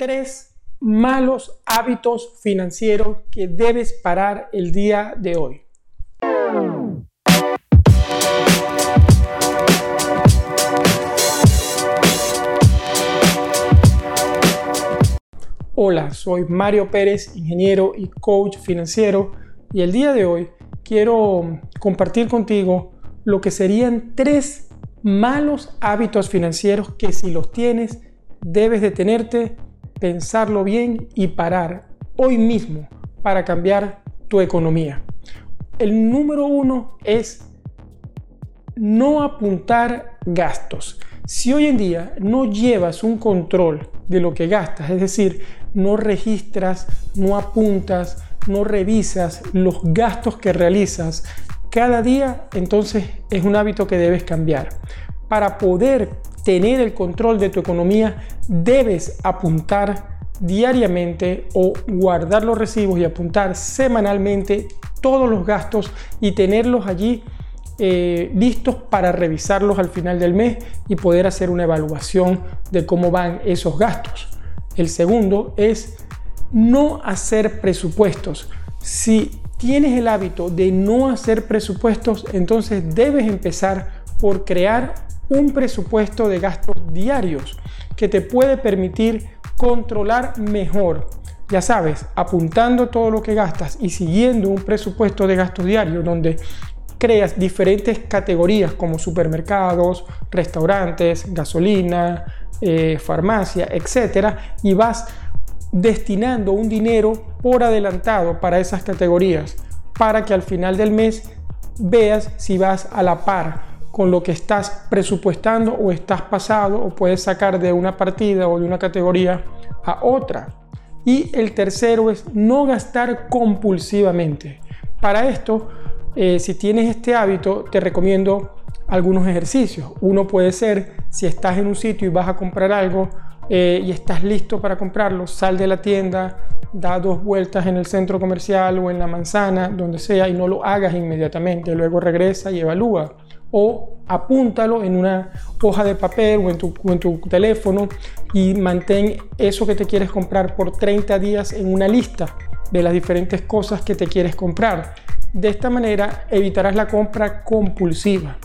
tres malos hábitos financieros que debes parar el día de hoy. Hola, soy Mario Pérez, ingeniero y coach financiero y el día de hoy quiero compartir contigo lo que serían tres malos hábitos financieros que si los tienes debes detenerte pensarlo bien y parar hoy mismo para cambiar tu economía. El número uno es no apuntar gastos. Si hoy en día no llevas un control de lo que gastas, es decir, no registras, no apuntas, no revisas los gastos que realizas cada día, entonces es un hábito que debes cambiar. Para poder tener el control de tu economía, debes apuntar diariamente o guardar los recibos y apuntar semanalmente todos los gastos y tenerlos allí eh, listos para revisarlos al final del mes y poder hacer una evaluación de cómo van esos gastos. El segundo es no hacer presupuestos. Si tienes el hábito de no hacer presupuestos, entonces debes empezar por crear un presupuesto de gastos diarios que te puede permitir controlar mejor. Ya sabes, apuntando todo lo que gastas y siguiendo un presupuesto de gastos diarios donde creas diferentes categorías como supermercados, restaurantes, gasolina, eh, farmacia, etcétera, y vas destinando un dinero por adelantado para esas categorías para que al final del mes veas si vas a la par con lo que estás presupuestando o estás pasado o puedes sacar de una partida o de una categoría a otra. Y el tercero es no gastar compulsivamente. Para esto, eh, si tienes este hábito, te recomiendo algunos ejercicios. Uno puede ser, si estás en un sitio y vas a comprar algo eh, y estás listo para comprarlo, sal de la tienda, da dos vueltas en el centro comercial o en la manzana, donde sea, y no lo hagas inmediatamente. Luego regresa y evalúa o apúntalo en una hoja de papel o en, tu, teléfono y mantén eso que te quieres comprar por 30 días en una lista de las diferentes cosas que te quieres comprar. De esta manera evitarás la compra compulsiva.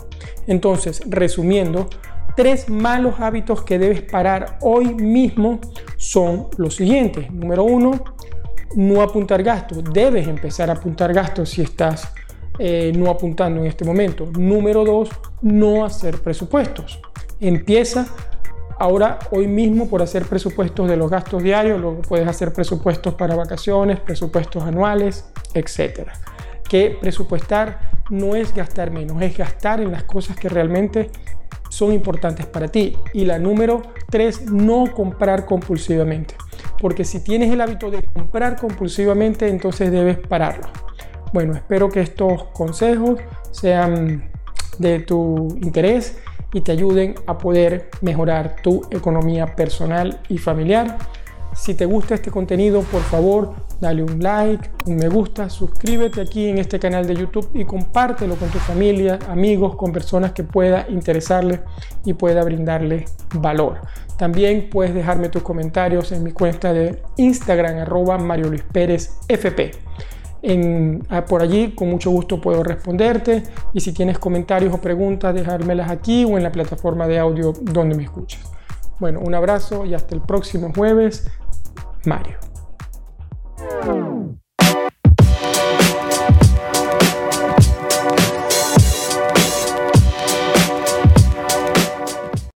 Entonces, resumiendo, tres malos hábitos que debes parar hoy mismo son los siguientes. Número uno, no apuntar gastos. Debes empezar a apuntar gastos si estás eh, no apuntando en este momento. Número dos, no hacer presupuestos. Empieza ahora, hoy mismo, por hacer presupuestos de los gastos diarios. Luego puedes hacer presupuestos para vacaciones, presupuestos anuales, etc. Que presupuestar no es gastar menos, es gastar en las cosas que realmente son importantes para ti. Y la número tres, no comprar compulsivamente. Porque si tienes el hábito de comprar compulsivamente, entonces debes pararlo. Bueno, espero que estos consejos sean de tu interés y te ayuden a poder mejorar tu economía personal y familiar. Si te gusta este contenido, por favor, dale un like, un me gusta, suscríbete aquí en este canal de YouTube y compártelo con tu familia, amigos, con personas que pueda interesarle y pueda brindarle valor. También puedes dejarme tus comentarios en mi cuenta de Instagram, arroba Mario Luis Pérez FP. Ah, por allí con mucho gusto puedo responderte y si tienes comentarios o preguntas dejármelas aquí o en la plataforma de audio donde me escuchas. Bueno, un abrazo y hasta el próximo jueves. Mario.